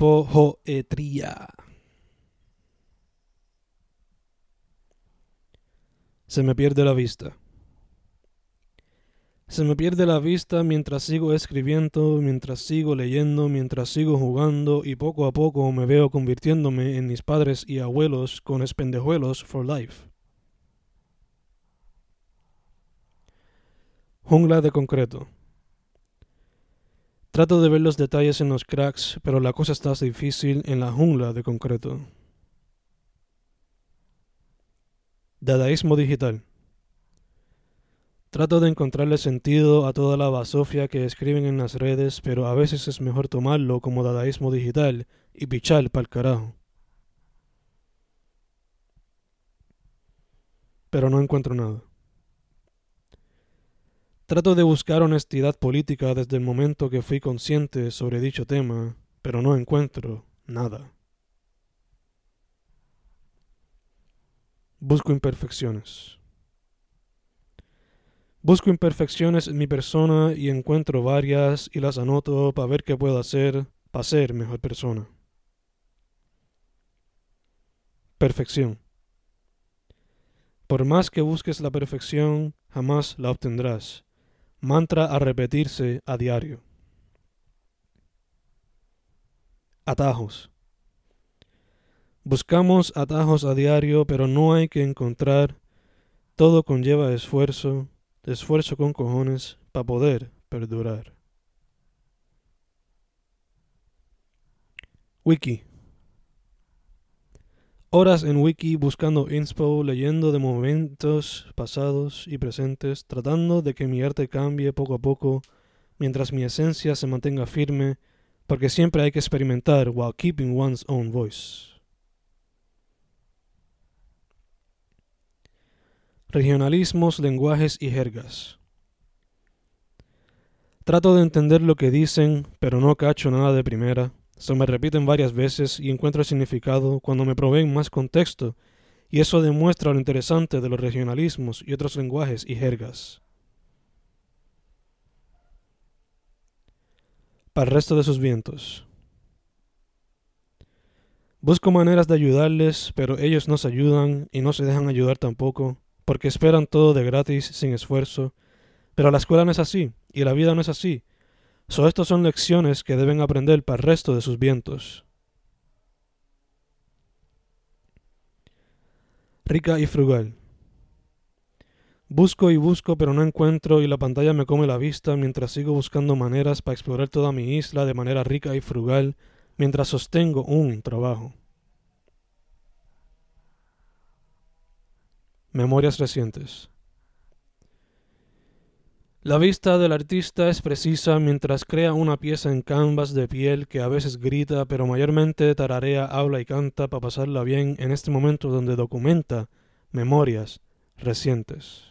Poetría. Se me pierde la vista. Se me pierde la vista mientras sigo escribiendo, mientras sigo leyendo, mientras sigo jugando y poco a poco me veo convirtiéndome en mis padres y abuelos con espendejuelos for life. Jungla de concreto. Trato de ver los detalles en los cracks, pero la cosa está difícil en la jungla de concreto. Dadaísmo digital. Trato de encontrarle sentido a toda la basofia que escriben en las redes, pero a veces es mejor tomarlo como dadaísmo digital y pichar pa'l carajo. Pero no encuentro nada. Trato de buscar honestidad política desde el momento que fui consciente sobre dicho tema, pero no encuentro nada. Busco imperfecciones. Busco imperfecciones en mi persona y encuentro varias y las anoto para ver qué puedo hacer para ser mejor persona. Perfección. Por más que busques la perfección, jamás la obtendrás Mantra a repetirse a diario. Atajos. Buscamos atajos a diario, pero no hay que encontrar. Todo conlleva esfuerzo, esfuerzo con cojones, para poder perdurar. Wiki. Horas en Wiki buscando inspo, leyendo de momentos pasados y presentes, tratando de que mi arte cambie poco a poco, mientras mi esencia se mantenga firme, porque siempre hay que experimentar while keeping one's own voice. Regionalismos, lenguajes y jergas. Trato de entender lo que dicen, pero no cacho nada de primera. Se me repiten varias veces y encuentro significado cuando me proveen más contexto, y eso demuestra lo interesante de los regionalismos y otros lenguajes y jergas. Para el resto de sus vientos. Busco maneras de ayudarles, pero ellos no se ayudan y no se dejan ayudar tampoco, porque esperan todo de gratis, sin esfuerzo. Pero la escuela no es así, y la vida no es así, So, estas son lecciones que deben aprender para el resto de sus vientos. Rica y frugal. Busco y busco pero no encuentro y la pantalla me come la vista mientras sigo buscando maneras para explorar toda mi isla de manera rica y frugal mientras sostengo un trabajo. Memorias recientes. La vista del artista es precisa mientras crea una pieza en canvas de piel que a veces grita, pero mayormente tararea, habla y canta para pasarla bien en este momento donde documenta memorias recientes.